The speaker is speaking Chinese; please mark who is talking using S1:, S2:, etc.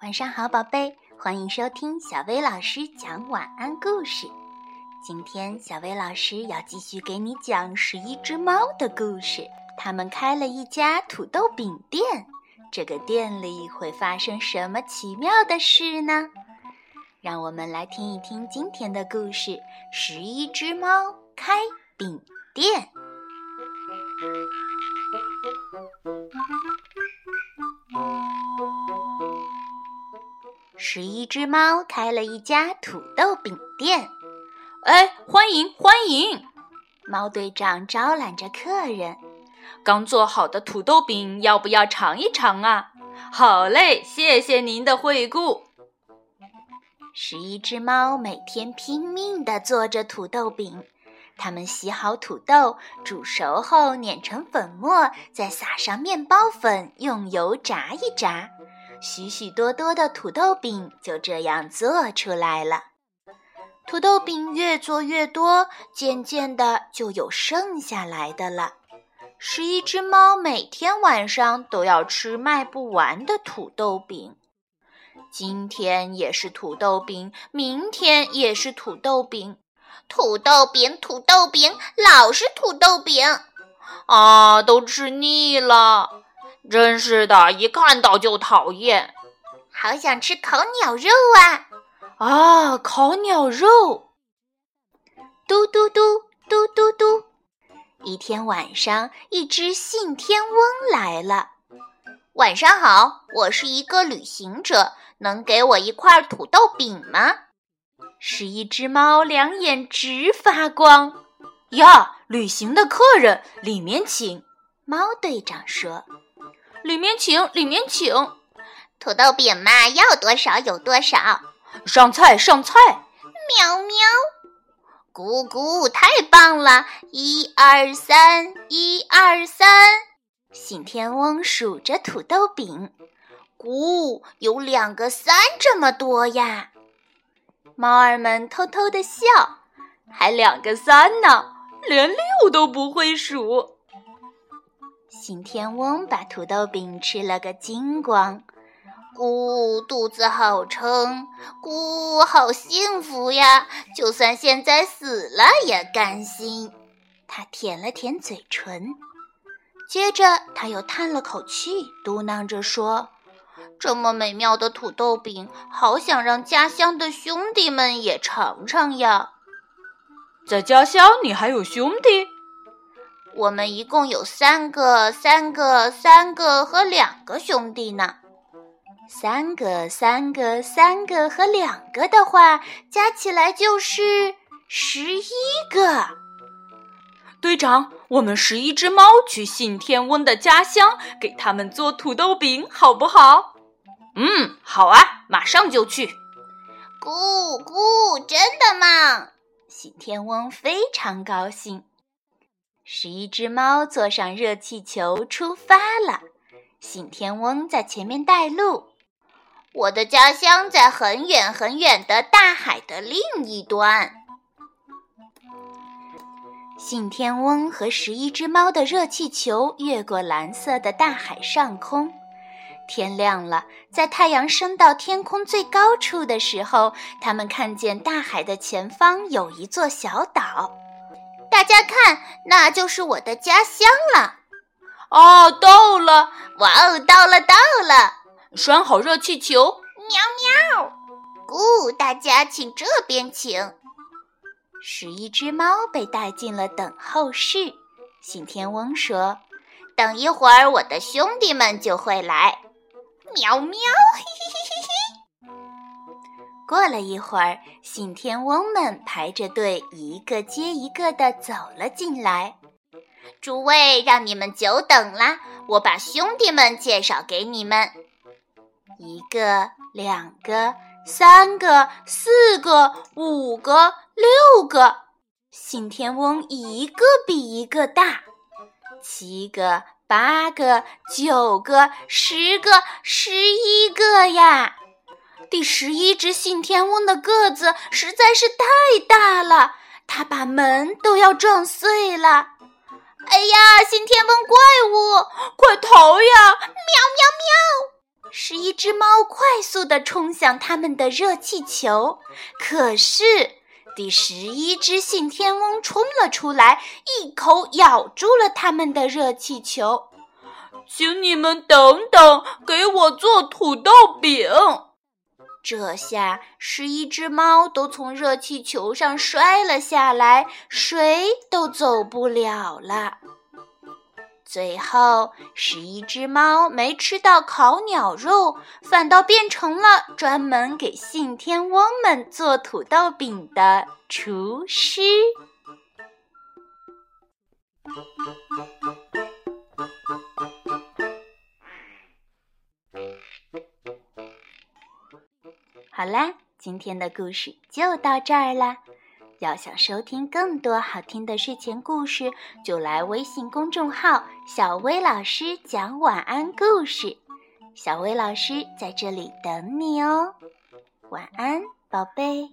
S1: 晚上好，宝贝，欢迎收听小薇老师讲晚安故事。今天小薇老师要继续给你讲十一只猫的故事。他们开了一家土豆饼店，这个店里会发生什么奇妙的事呢？让我们来听一听今天的故事：十一只猫开饼店。十一只猫开了一家土豆饼店，
S2: 哎，欢迎欢迎！
S1: 猫队长招揽着客人。
S2: 刚做好的土豆饼，要不要尝一尝啊？好嘞，谢谢您的惠顾。
S1: 十一只猫每天拼命地做着土豆饼，它们洗好土豆，煮熟后碾成粉末，再撒上面包粉，用油炸一炸。许许多多的土豆饼就这样做出来了。土豆饼越做越多，渐渐的就有剩下来的了。十一只猫每天晚上都要吃卖不完的土豆饼。今天也是土豆饼，明天也是土豆饼，土豆饼，土豆饼，老是土豆饼，
S2: 啊，都吃腻了。真是的，一看到就讨厌。
S1: 好想吃烤鸟肉啊！
S2: 啊，烤鸟肉！
S1: 嘟嘟嘟嘟嘟嘟。一天晚上，一只信天翁来了。晚上好，我是一个旅行者，能给我一块土豆饼吗？是一只猫两眼直发光。
S2: 呀，旅行的客人，里面请。
S1: 猫队长说。
S2: 里面请，里面请。
S1: 土豆饼嘛，要多少有多少。
S2: 上菜，上菜。
S1: 喵喵，咕咕，太棒了！一二三，一二三。信天翁数着土豆饼，咕，有两个三这么多呀。猫儿们偷偷的笑，
S2: 还两个三呢，连六都不会数。
S1: 信天翁把土豆饼吃了个精光，咕，肚子好撑，咕，好幸福呀！就算现在死了也甘心。他舔了舔嘴唇，接着他又叹了口气，嘟囔着说：“这么美妙的土豆饼，好想让家乡的兄弟们也尝尝呀！”
S2: 在家乡，你还有兄弟？
S1: 我们一共有三个，三个，三个和两个兄弟呢。三个，三个，三个和两个的话，加起来就是十一个。
S2: 队长，我们十一只猫去信天翁的家乡，给他们做土豆饼，好不好？嗯，好啊，马上就去。
S1: 咕咕，真的吗？信天翁非常高兴。十一只猫坐上热气球出发了，信天翁在前面带路。我的家乡在很远很远的大海的另一端。信天翁和十一只猫的热气球越过蓝色的大海上空。天亮了，在太阳升到天空最高处的时候，他们看见大海的前方有一座小岛。大家看，那就是我的家乡了。
S2: 哦，到了！
S1: 哇哦，到了，到了！
S2: 拴好热气球，
S1: 喵喵！咕，大家请这边请。十一只猫被带进了等候室。信天翁说：“等一会儿，我的兄弟们就会来。”喵喵！嘿嘿嘿嘿嘿。过了一会儿，信天翁们排着队，一个接一个的走了进来。诸位，让你们久等啦！我把兄弟们介绍给你们：一个、两个、三个、四个、五个、六个。信天翁一个比一个大，七个、八个、九个、十个、十一个呀！第十一只信天翁的个子实在是太大了，它把门都要撞碎了。哎呀，信天翁怪物，
S2: 快逃呀！喵
S1: 喵喵！十一只猫快速地冲向他们的热气球，可是第十一只信天翁冲了出来，一口咬住了他们的热气球。
S2: 请你们等等，给我做土豆饼。
S1: 这下十一只猫都从热气球上摔了下来，谁都走不了了。最后，十一只猫没吃到烤鸟肉，反倒变成了专门给信天翁们做土豆饼的厨师。好啦，今天的故事就到这儿啦。要想收听更多好听的睡前故事，就来微信公众号“小薇老师讲晚安故事”。小薇老师在这里等你哦，晚安，宝贝。